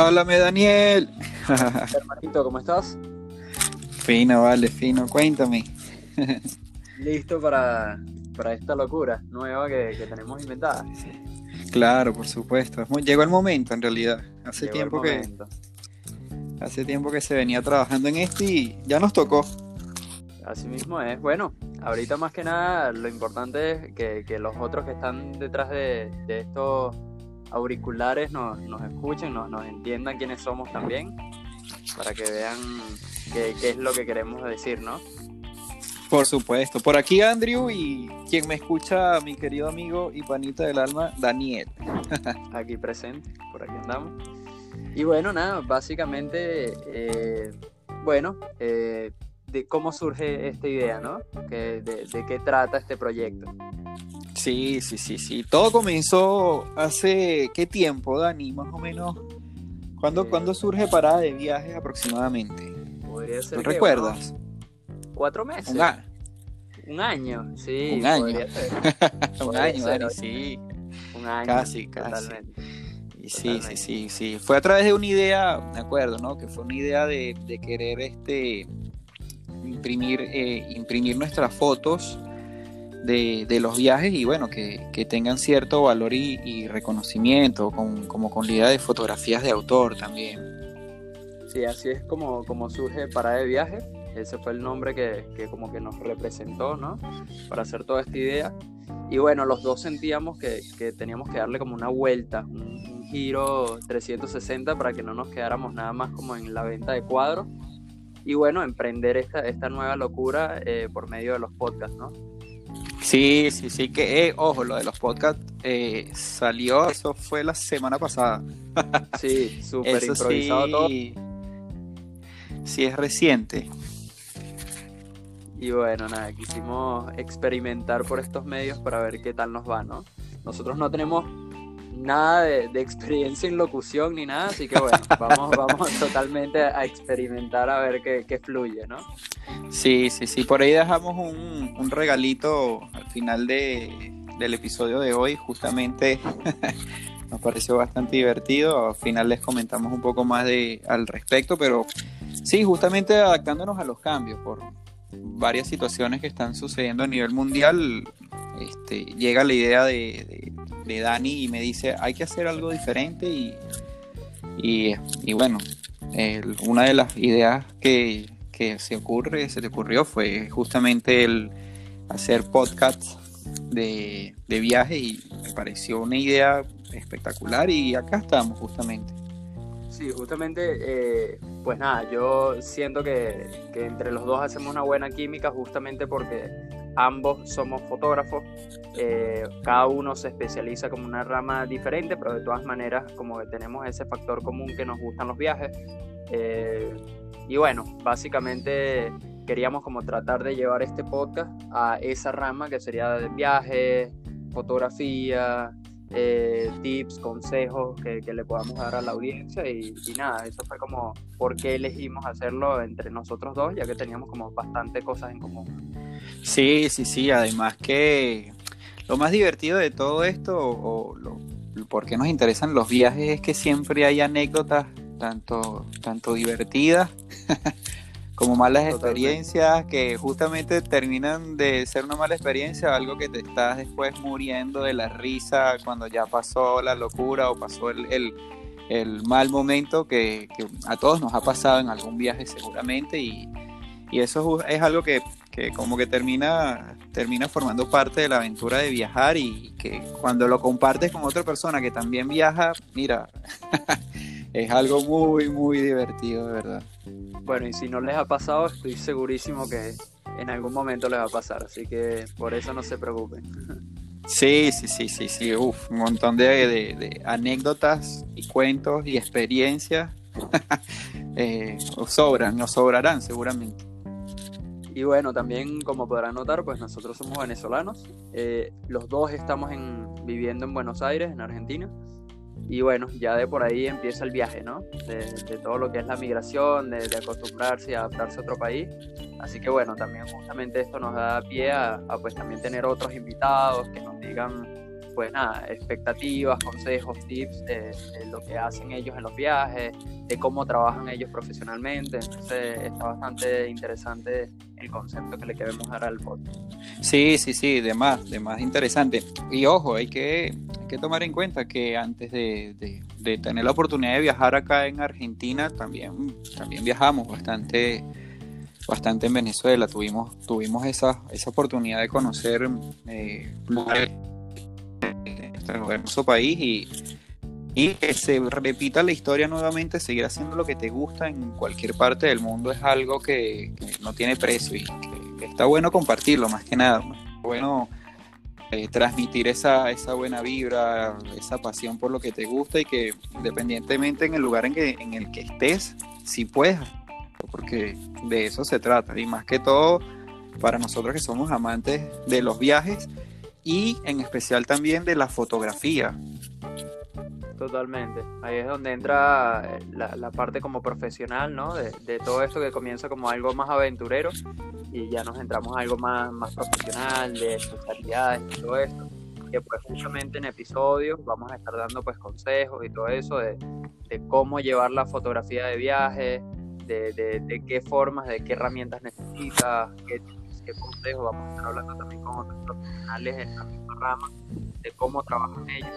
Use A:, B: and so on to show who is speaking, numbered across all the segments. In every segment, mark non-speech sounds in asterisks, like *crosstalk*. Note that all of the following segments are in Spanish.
A: Háblame, Daniel. *laughs*
B: Hermanito, ¿cómo estás?
A: Fino, vale, fino. Cuéntame.
B: Listo para, para esta locura nueva que, que tenemos inventada.
A: Claro, por supuesto. Llegó el momento, en realidad. Hace
B: Llegó
A: tiempo que hace tiempo que se venía trabajando en esto y ya nos tocó.
B: Así mismo es. Bueno, ahorita más que nada lo importante es que, que los otros que están detrás de, de estos auriculares nos, nos escuchen, nos, nos entiendan quiénes somos también, para que vean qué, qué es lo que queremos decir, ¿no?
A: Por supuesto. Por aquí Andrew y quien me escucha, mi querido amigo y panita del alma, Daniel. *laughs*
B: aquí presente, por aquí andamos. Y bueno, nada, básicamente, eh, bueno, eh, de cómo surge esta idea, ¿no? Que, de, de qué trata este proyecto.
A: Sí, sí, sí, sí. Todo comenzó hace qué tiempo, Dani, más o menos. ¿Cuándo,
B: Eh,
A: ¿cuándo surge Parada de Viajes aproximadamente?
B: Podría ser
A: ¿Tú
B: que
A: recuerdas?
B: cuatro meses.
A: Un, a-
B: Un año, sí.
A: Un año. *laughs* un año, Dani, sí.
B: Un año.
A: Casi, casi.
B: Totalmente.
A: Y sí, sí, sí, sí. Fue a través de una idea, me acuerdo, ¿no? Que fue una idea de, de querer este imprimir, eh, imprimir nuestras fotos de, los viajes y bueno, que, que tengan cierto valor y, y reconocimiento, con, como con la idea de fotografías de autor también.
B: Sí, así es como, como surge Parada de Viaje. Ese fue el nombre que, que como que nos representó, ¿no? Para hacer toda esta idea. Y bueno, los dos sentíamos que, que teníamos que darle como una vuelta, un, un giro 360 para que no nos quedáramos nada más como en la venta de cuadros. Y bueno, emprender esta, esta nueva locura eh, por medio de los podcasts, ¿no?
A: Sí, sí, sí, que, eh, ojo, lo de los podcasts eh, salió, eso fue la semana pasada. *laughs*
B: Sí, súper improvisado todo.
A: sí, sí es reciente.
B: Y bueno, nada, quisimos experimentar por estos medios para ver qué tal nos va, ¿no? Nosotros no tenemos nada de, de experiencia en locución ni nada, así que bueno, *laughs* vamos, vamos totalmente a experimentar a ver qué, qué fluye, ¿no?
A: Sí, sí, sí. Por ahí dejamos un, un regalito al final de, del episodio de hoy. Justamente *laughs* nos pareció bastante divertido. Al final les comentamos un poco más de, al respecto, pero sí, justamente adaptándonos a los cambios por varias situaciones que están sucediendo a nivel mundial. Este, llega la idea de, de- Dani y me dice, hay que hacer algo diferente y, y, y bueno, el- una de las ideas que, que se ocurre, se te ocurrió fue justamente el hacer podcasts de, de viaje y me pareció una idea espectacular y acá estamos justamente.
B: Sí, justamente, eh, pues nada, yo siento que, que entre los dos hacemos una buena química justamente porque ambos somos fotógrafos, eh, cada uno se especializa como una rama diferente, pero de todas maneras como que tenemos ese factor común que nos gustan los viajes. eh, y bueno, básicamente queríamos como tratar de llevar este podcast a esa rama que sería de viajes, fotografía, eh, tips, consejos que, que le podamos dar a la audiencia y, y nada, eso fue como por qué elegimos hacerlo entre nosotros dos, ya que teníamos como bastante cosas en común.
A: Sí, sí, sí, además que lo más divertido de todo esto, o, lo, por qué nos interesan los viajes, es que siempre hay anécdotas tanto, tanto divertidas *laughs* como malas
B: Totalmente.
A: experiencias que justamente terminan de ser una mala experiencia, algo que te estás después muriendo de la risa cuando ya pasó la locura o pasó el, el- el mal momento que, que a todos nos ha pasado en algún viaje seguramente y, y eso es algo que, que como que termina, termina formando parte de la aventura de viajar y que cuando lo compartes con otra persona que también viaja, mira, *laughs* es algo muy, muy divertido, de verdad.
B: Bueno, y si no les ha pasado, estoy segurísimo que en algún momento les va a pasar, así que por eso no se preocupen.
A: Sí, sí, sí, sí, sí, uf, un montón de, de- de anécdotas y cuentos y experiencias *laughs* eh, os sobran, nos sobrarán seguramente.
B: Y bueno, también como podrán notar, pues nosotros somos venezolanos. Eh, los dos estamos en, viviendo en Buenos Aires, en Argentina. Y bueno, ya de por ahí empieza el viaje, ¿no? De, de todo lo que es la migración, de, de acostumbrarse y adaptarse a otro país. Así que bueno, también justamente esto nos da pie a, a, pues también tener otros invitados que nos digan pues nada, expectativas, consejos, tips de, lo que hacen ellos en los viajes, de cómo trabajan ellos profesionalmente. Entonces está bastante interesante el concepto que le queremos dar al podcast.
A: Sí, sí, sí, de más, de más interesante. Y ojo, hay que, que tomar en cuenta que antes de, de, tener la oportunidad de viajar acá en Argentina, también, también viajamos bastante bastante en Venezuela. Tuvimos, tuvimos esa, esa oportunidad de conocer eh, nuestro país y, y que se repita la historia nuevamente, seguir haciendo lo que te gusta en cualquier parte del mundo es algo que, no tiene precio y está bueno compartirlo más que nada. Bueno eh, transmitir esa, esa buena vibra, esa pasión por lo que te gusta y que independientemente en el lugar en, que, en el que estés, si puedes porque de eso se trata. Y más que todo, para nosotros que somos amantes de los viajes y en especial también de la fotografía.
B: Totalmente. Ahí es donde entra eh, la, parte como profesional, ¿no? De, todo esto que comienza como algo más aventurero y ya nos entramos a algo más, más profesional, de especialidades y todo esto. Que pues justamente en episodios vamos a estar dando pues consejos y todo eso de, de cómo llevar la fotografía de viaje, de, qué formas, de qué herramientas necesitas, qué, qué consejos. Vamos a estar hablando también con otros profesionales en la misma rama de cómo trabajan ellos.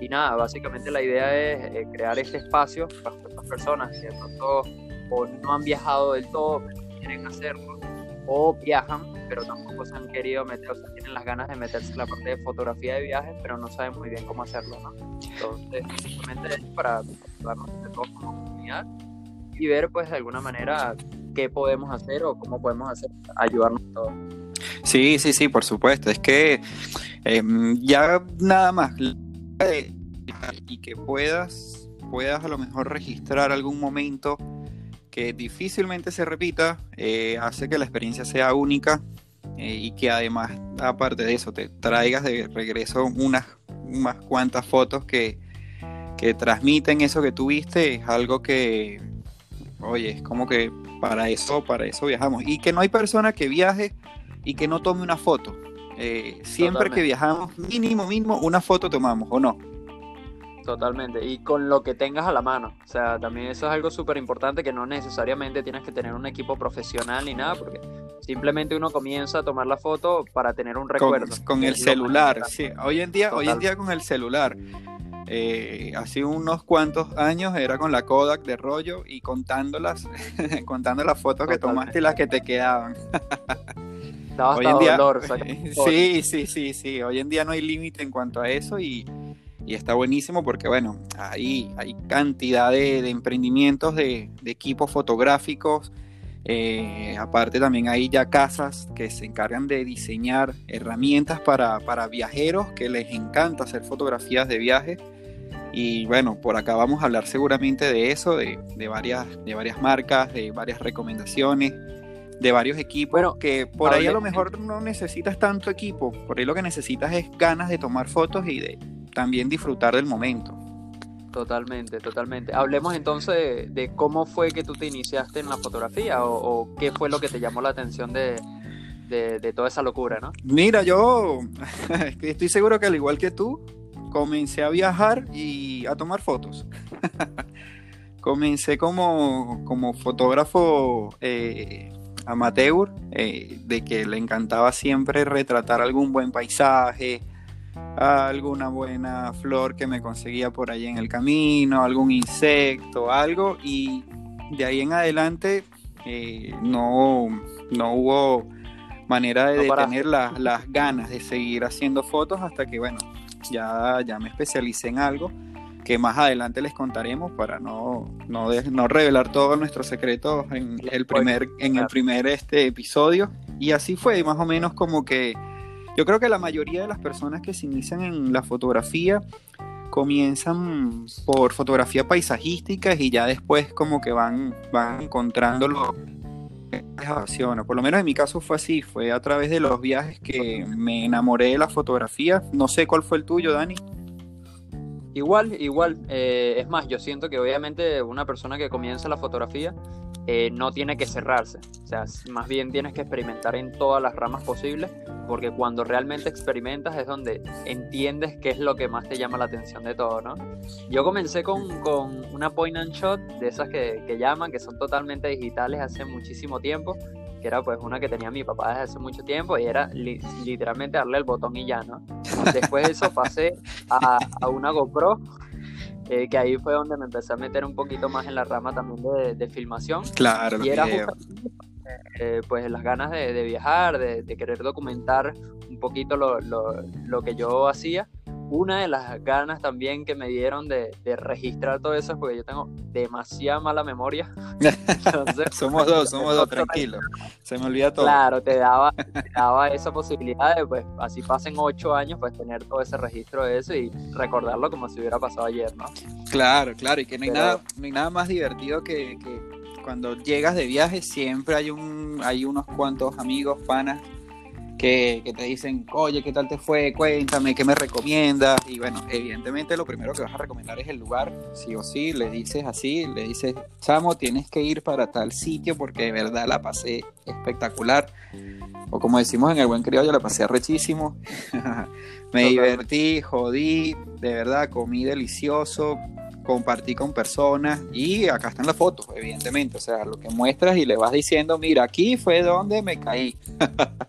B: Y nada, básicamente la idea es eh, crear este espacio para estas personas que de pronto o no han viajado del todo, pero quieren hacerlo, o viajan, pero tampoco se han querido meter, o sea, tienen las ganas de meterse en la parte de fotografía de viajes, pero no saben muy bien cómo hacerlo, ¿no? Entonces, simplemente es para darnos de todos como comunidad y ver pues de alguna manera qué podemos hacer o cómo podemos hacer ayudarnos
A: Sí, sí, sí, por supuesto. Es que em, ya nada más y que puedas, puedas a lo mejor registrar algún momento que difícilmente se repita, eh, hace que la experiencia sea única eh, y que además, aparte de eso, te traigas de regreso unas, unas cuantas fotos que, que transmiten eso que tuviste, es algo que, oye, es como que para eso, para eso viajamos. Y que no hay persona que viaje y que no tome una foto. Eh, siempre que viajamos, mínimo, mínimo, una foto tomamos, ¿o no?
B: Totalmente, y con lo que tengas a la mano. O sea, también eso es algo súper importante que no necesariamente tienes que tener un equipo profesional ni nada, porque simplemente uno comienza a tomar la foto para tener un recuerdo.
A: Con, el celular, sí. Hoy en día, hoy en día con el celular. Eh, hace unos cuantos años era con la Kodak de rollo y contándolas, *laughs* contando las fotos que tomaste y las que te quedaban.
B: Hoy en día, *laughs*
A: sí, sí, sí, sí. Hoy en día no hay límite en cuanto a eso y, está buenísimo porque, bueno, hay, hay cantidad de, emprendimientos de, equipos fotográficos. Eh, aparte también hay ya casas que se encargan de diseñar herramientas para, para viajeros que les encanta hacer fotografías de viaje y bueno, por acá vamos a hablar seguramente de eso, de, varias, de varias marcas, de varias recomendaciones, de varios equipos. Bueno, que por ahí a lo mejor no necesitas tanto equipo, por ahí lo que necesitas es ganas de tomar fotos y de también disfrutar del momento.
B: Totalmente, totalmente. Hablemos entonces de, cómo fue que tú te iniciaste en la fotografía o, qué fue lo que te llamó la atención de, de toda esa locura, ¿no?
A: Mira, yo *laughs* estoy seguro que al igual que tú, comencé a viajar y a tomar fotos. *laughs* comencé como, como fotógrafo eh, amateur, eh, de que le encantaba siempre retratar algún buen paisaje, alguna buena flor que me conseguía por ahí en el camino, algún insecto, algo, y de ahí en adelante eh, no, no hubo manera de detener las ganas de seguir haciendo fotos hasta que, bueno, ya, ya me especialicé en algo que más adelante les contaremos para no, no, no revelar todos nuestros secretos en el primer, en el primer este episodio. Y así fue, más o menos como que yo creo que la mayoría de las personas que se inician en la fotografía comienzan por fotografía paisajística y ya después como que van, van encontrando lo, por lo menos en mi caso fue así, fue a través de los viajes que me enamoré de la fotografía. No sé cuál fue el tuyo, Dani.
B: Igual, igual. Eh, es más, yo siento que obviamente una persona que comienza la fotografía eh, no tiene que cerrarse. O sea, más bien tienes que experimentar en todas las ramas posibles, porque cuando realmente experimentas es donde entiendes qué es lo que más te llama la atención de todo, ¿no? Yo comencé con, con una point and shot, de esas que, que llaman, que son totalmente digitales hace muchísimo tiempo, que era pues una que tenía mi papá desde hace mucho tiempo y era literalmente darle el botón y ya, ¿no? Después de eso *laughs* pasé a, a una GoPro eh, que ahí fue donde me empecé a meter un poquito más en la rama también de, filmación.
A: Claro,
B: y era eh, pues las ganas de, viajar, de, querer documentar un poquito lo, lo, lo que yo hacía una de las ganas también que me dieron de, registrar todo eso es porque yo tengo demasiada mala memoria. *laughs*
A: somos dos, somos dos, tranquilo. Se me olvida todo.
B: Claro, te daba, daba esa posibilidad de, pues, así pasen ocho años, pues tener todo ese registro de eso y recordarlo como si hubiera pasado ayer, ¿no?
A: Claro, claro, y que no hay, nada, no hay nada más divertido que, que cuando llegas de viaje siempre hay, un, hay unos cuantos amigos, panas que, te dicen, oye, ¿qué tal te fue? Cuéntame, ¿qué me recomiendas? Y bueno, evidentemente lo primero que vas a recomendar es el lugar, sí o sí, le dices así, le dices, Chamo, tienes que ir para tal sitio porque de verdad la pasé espectacular. O como decimos en el buen criollo, la pasé rechísimo. *laughs* me divertí, jodí, de verdad, comí delicioso, compartí con personas y acá están las fotos, evidentemente, o sea, lo que muestras y le vas diciendo, mira, aquí fue donde me caí. *laughs*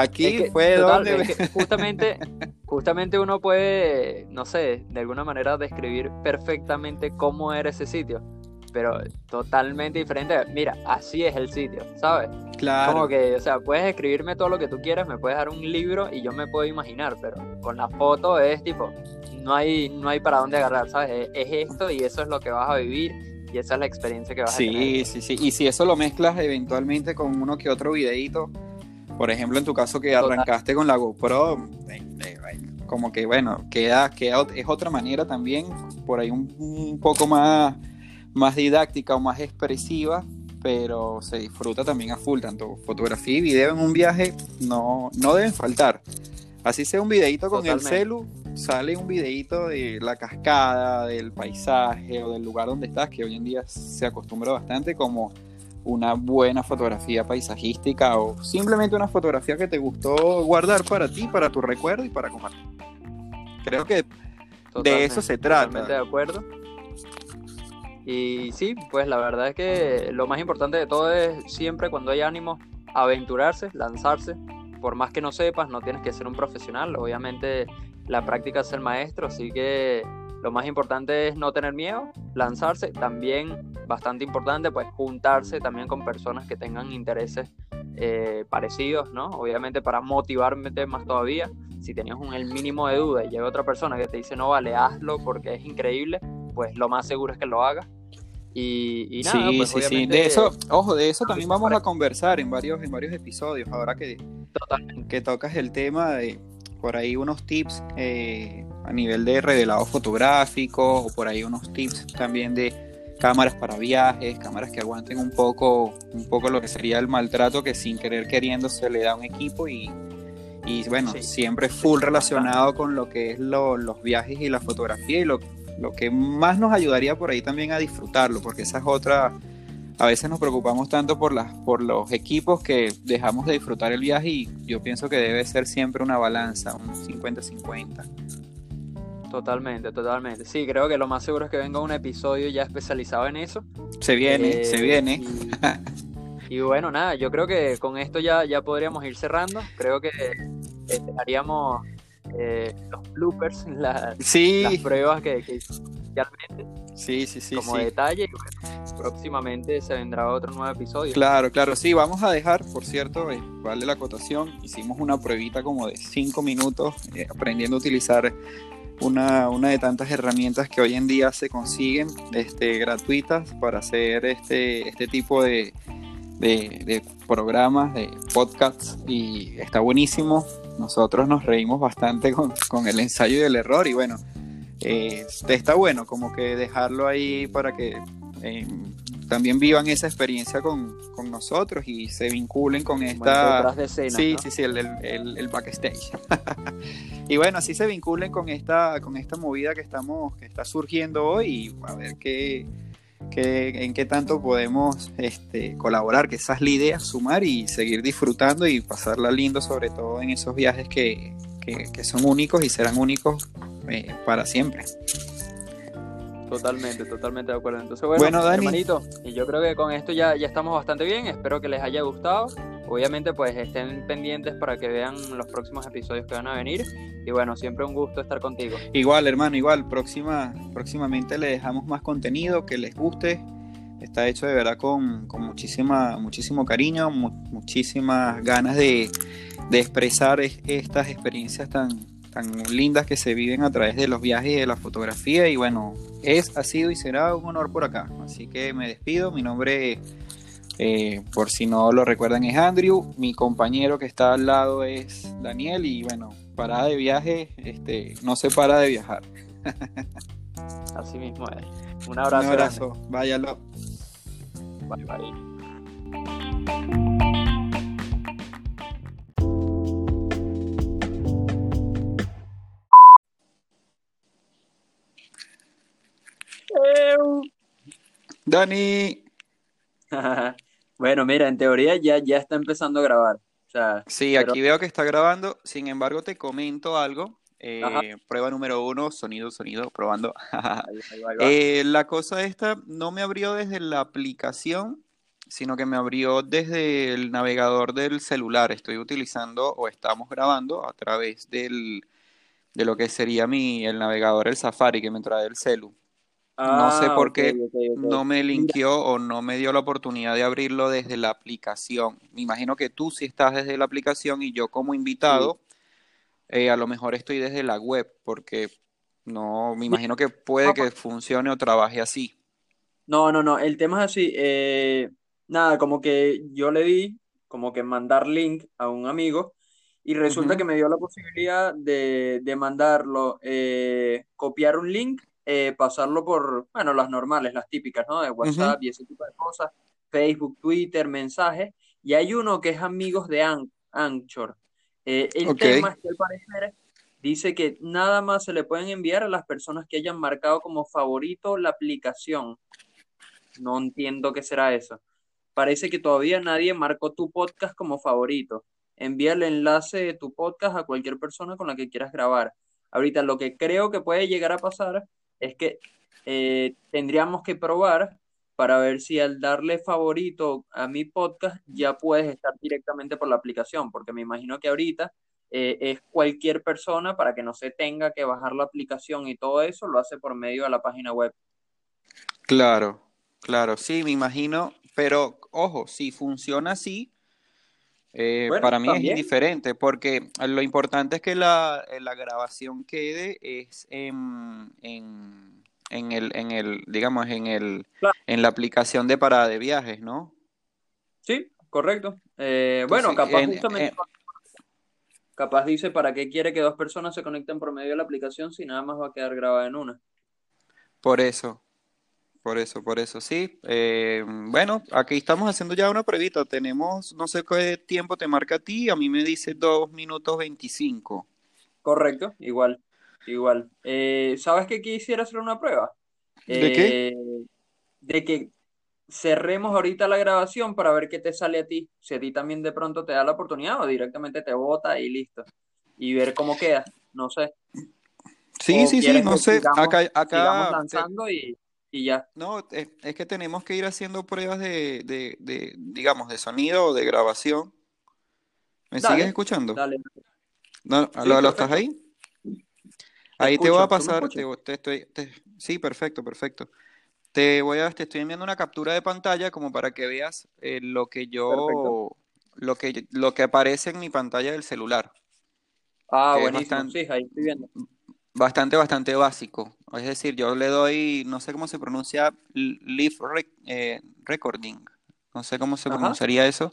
A: aquí fue donde...
B: justamente, justamente uno puede, no sé, de alguna manera describir perfectamente cómo era ese sitio, pero totalmente diferente. Mira, así es el sitio, ¿sabes?
A: Claro.
B: Como que, o sea, puedes escribirme todo lo que tú quieras, me puedes dar un libro y yo me puedo imaginar, pero con la foto es tipo, no hay, no hay para dónde agarrar, ¿sabes? Es, esto y eso es lo que vas a vivir y esa es la experiencia que vas
A: a
B: tener.
A: Sí, sí, sí. Y si eso lo mezclas eventualmente con uno que otro videito, por ejemplo, en tu caso que arrancaste con la GoPro, como que bueno, queda, queda, es otra manera también, por ahí un, poco más, más didáctica o más expresiva, pero se disfruta también a full, tanto fotografía y video en un viaje no, no deben faltar. Así sea un videito con el celu, sale un videito de la cascada, del paisaje o del lugar donde estás, que hoy en día se acostumbra bastante como una buena fotografía paisajística o simplemente una fotografía que te gustó guardar para ti, para tu recuerdo y para compartir. Creo que de eso se trata.
B: Totalmente de acuerdo. Y sí, pues la verdad es que lo más importante de todo es siempre cuando hay ánimo aventurarse, lanzarse. Por más que no sepas, no tienes que ser un profesional. Obviamente la práctica es el maestro, así que lo más importante es no tener miedo, lanzarse, también bastante importante pues juntarse también con personas que tengan intereses eh, parecidos, ¿no? Obviamente para motivarme más todavía, si tenías un, el mínimo de duda y llega otra persona que te dice no vale, hazlo porque es increíble, pues lo más seguro es que lo hagas. Y, nada,
A: sí,
B: pues,
A: sí, sí. De eso, ojo, de eso también vamos a conversar en varios, en varios episodios. Ahora que, que tocas el tema de, por ahí unos tips eh, a nivel de revelado fotográfico o por ahí unos tips también de cámaras para viajes, cámaras que aguanten un poco, un poco lo que sería el maltrato que sin querer queriendo se le da a un equipo y, y bueno, siempre full relacionado con lo que es los viajes y la fotografía y lo, lo que más nos ayudaría por ahí también a disfrutarlo, porque esa es otra a veces nos preocupamos tanto por, las, por los equipos que dejamos de disfrutar el viaje y yo pienso que debe ser siempre una balanza, un 50-50.
B: Totalmente, totalmente. Sí, creo que lo más seguro es que venga un episodio ya especializado en eso.
A: Se viene, se eh, viene. *laughs*
B: Y, bueno, nada, yo creo que con esto ya, ya podríamos ir cerrando. Creo que haríamos eh, los bloopers, *laughs* las pruebas que, que
A: Sí, sí, sí.
B: Como detalle, próximamente se vendrá otro nuevo episodio.
A: Claro, claro, sí, vamos a dejar, por cierto, eh, vale la acotación, hicimos una pruebita como de cinco minutos eh, aprendiendo a utilizar una, una, de tantas herramientas que hoy en día se consiguen este, gratuitas para hacer este, este tipo de, de, programas, de podcasts, y está buenísimo. Nosotros nos reímos bastante con, con el ensayo y el error, y bueno, eh, está bueno como que dejarlo ahí para que también vivan esa experiencia con, con nosotros y se vinculen con esta...
B: De escena,
A: sí,
B: ¿no?
A: sí, sí, el, el, el backstage. *laughs* y bueno, así se vinculen con esta, con esta movida que estamos, que está surgiendo hoy y a ver qué, qué, en qué tanto podemos este, colaborar, que esa es la idea, sumar y seguir disfrutando y pasarla lindo, sobre todo en esos viajes que, que, que son únicos y serán únicos eh, para siempre.
B: Totalmente, totalmente de acuerdo. Entonces, bueno,
A: Bueno, Dani.
B: hermanito, y yo creo que con esto ya, ya estamos bastante bien. Espero que les haya gustado. Obviamente, pues estén pendientes para que vean los próximos episodios que van a venir. Y bueno, siempre un gusto estar contigo.
A: Igual, hermano, igual. Próxima, próximamente le dejamos más contenido que les guste. Está hecho de verdad con, con muchísima, muchísimo cariño, mu- muchísimas ganas de, de expresar es- estas experiencias tan, tan lindas que se viven a través de los viajes y de la fotografía. Y bueno, es, ha sido y será un honor por acá. Así que me despido. Mi nombre, eh, por si no lo recuerdan, es Andrew. Mi compañero que está al lado es Daniel. Y bueno, parada de viaje, este, no se para de viajar. *laughs*
B: Así mismo es. Un abrazo.
A: Un abrazo, váyalo.
B: Bye, bye.
A: Dani. *laughs*
B: bueno, mira, en teoría ya, ya está empezando a grabar. O sea,
A: Sí,
B: Pero-
A: aquí veo que está grabando. Sin embargo, te comento algo. Eh, prueba número uno, sonido, sonido, probando. *laughs*
B: ahí, ahí va, ahí va.
A: Eh, la cosa esta no me abrió desde la aplicación, sino que me abrió desde el navegador del celular. Estoy utilizando o estamos grabando a través del, de lo que sería mi, el navegador, el Safari, que me trae el celu. No sé
B: Ah,
A: por qué. No me linkeó o no me dio la oportunidad de abrirlo desde la aplicación. Me imagino que tú sí estás desde la aplicación y yo como invitado, eh, a lo mejor estoy desde la web, porque no, me imagino que puede que funcione o trabaje así.
B: No, no, no, el tema es así, eh, nada, como que yo le di, como que mandar link a un amigo y resulta que me dio la posibilidad de, de mandarlo, eh, copiar un link, eh, pasarlo por, bueno, las normales, las típicas, ¿no? De WhatsApp y ese tipo de cosas, Facebook, Twitter, mensajes, y hay uno que es amigos de An- Anchor. Eh, el tema es que al parecer dice que nada más se le pueden enviar a las personas que hayan marcado como favorito la aplicación. No entiendo qué será eso. Parece que todavía nadie marcó tu podcast como favorito. Envía el enlace de tu podcast a cualquier persona con la que quieras grabar. Ahorita lo que creo que puede llegar a pasar es que eh, tendríamos que probar para ver si al darle favorito a mi podcast ya puedes estar directamente por la aplicación, porque me imagino que ahorita eh, es cualquier persona para que no se tenga que bajar la aplicación y todo eso, lo hace por medio de la página web.
A: Claro, claro, sí, me imagino, pero ojo, si funciona así, eh,
B: Bueno,
A: para mí es indiferente, porque lo importante es que la, eh, la grabación quede es en, en, en el, en el, digamos, en el,
B: Claro.
A: en la aplicación de parada de viajes, ¿no?
B: Sí, correcto. Eh, bueno, capaz
A: en-
B: justamente,
A: en-
B: capaz dice para qué quiere que dos personas se conecten por medio de la aplicación si nada más va a quedar grabada en una.
A: Por eso, por eso, por eso, sí. Eh, bueno, aquí estamos haciendo ya una pruebita. Tenemos, no sé qué tiempo te marca a ti, a mí me dice 2 minutos 25.
B: Correcto, igual, igual. Eh, ¿sabes que quisiera hacer una prueba?
A: ¿De qué?
B: Eh, de que cerremos ahorita la grabación para ver qué te sale a ti. Si a ti también de pronto te da la oportunidad o directamente te vota y listo. Y ver cómo queda. No sé.
A: Sí,
B: O
A: sí, sí, no sé.
B: sigamos-
A: Acá, acá,
B: lanzando y, y ya.
A: no, es, es que tenemos que ir haciendo pruebas de, de, de, digamos, de sonido o de grabación. ¿Me
B: Dale,
A: sigues escuchando?
B: Dale.
A: No,
B: Sí,
A: ¿lo, lo estás ahí? Ahí te voy a
B: ¿tú me
A: pasar, te, te estoy, te- sí, perfecto, perfecto. Te voy a, te estoy enviando una captura de pantalla como para que veas eh, lo que yo,
B: Perfecto.
A: lo que, lo que aparece en mi pantalla del celular,
B: Ah,
A: bastante,
B: Sí, ahí estoy viendo.
A: Bastante, bastante básico. Es decir, yo le doy, no sé cómo se pronuncia, live rec- eh, recording, no sé cómo se
B: Ajá.
A: pronunciaría eso,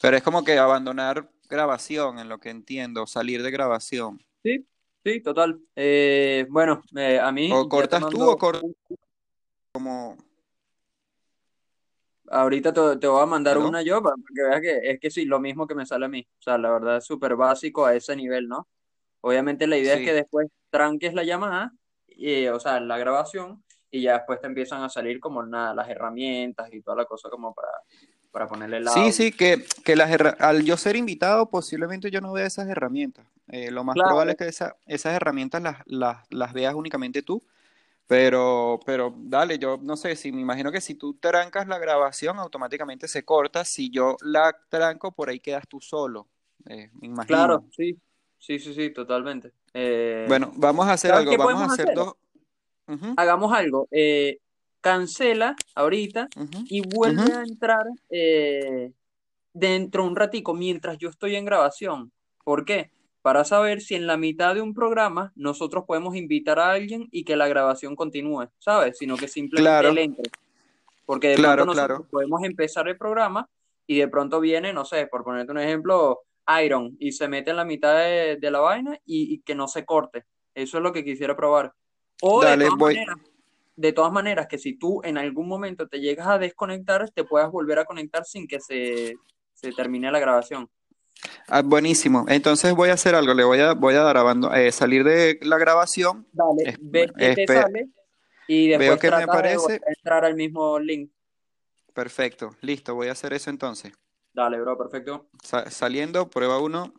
A: pero es como que abandonar grabación, en lo que entiendo, salir de grabación.
B: Sí, sí, total. Eh, bueno, eh, a mí
A: O cortas tú o cortas como...
B: ahorita te, te voy a mandar una yo para que veas que es que sí, lo mismo que me sale a mí. O sea, la verdad es súper básico a ese nivel, ¿no? Obviamente la idea es que después tranques la llamada, y, o sea, la grabación, y ya después te empiezan a salir como nada, las herramientas y toda la cosa como para, para ponerle el
A: Sí, sí, que, que las al yo ser invitado, posiblemente yo no vea esas herramientas. Eh, lo más probable es que esa- esas herramientas las, las, las veas únicamente tú, pero, pero dale, yo no sé, si me imagino que si tú trancas la grabación, automáticamente se corta. Si yo la tranco, por ahí quedas tú solo, eh, me
B: claro, sí, sí, sí, sí, totalmente. Eh,
A: Bueno, vamos a hacer
B: ¿sabes
A: algo, vamos a hacer
B: hacer?
A: dos.
B: Hagamos algo, eh, cancela ahorita y vuelve a entrar eh, dentro un ratico mientras yo estoy en grabación. ¿Por qué? Para saber si en la mitad de un programa nosotros podemos invitar a alguien y que la grabación continúe, ¿sabes? Sino que simplemente él entre. Porque de pronto nosotros
A: claro.
B: podemos empezar el programa y de pronto viene, no sé, por ponerte un ejemplo, Iron y se mete en la mitad de, de la vaina y, y que no se corte. Eso es lo que quisiera probar. O de todas maneras, de todas maneras, que si tú en algún momento te llegas a desconectar, te puedas volver a conectar sin que se, se termine la grabación.
A: Ah, buenísimo. Entonces voy a hacer algo, le voy a, voy a dar a abando- eh, salir de la grabación.
B: Dale,
A: Es-
B: ves qué te sale y
A: veo
B: después
A: que me
B: de a entrar al mismo link.
A: Perfecto, listo, voy a hacer eso entonces.
B: Dale, bro, perfecto.
A: Sa- saliendo, prueba uno.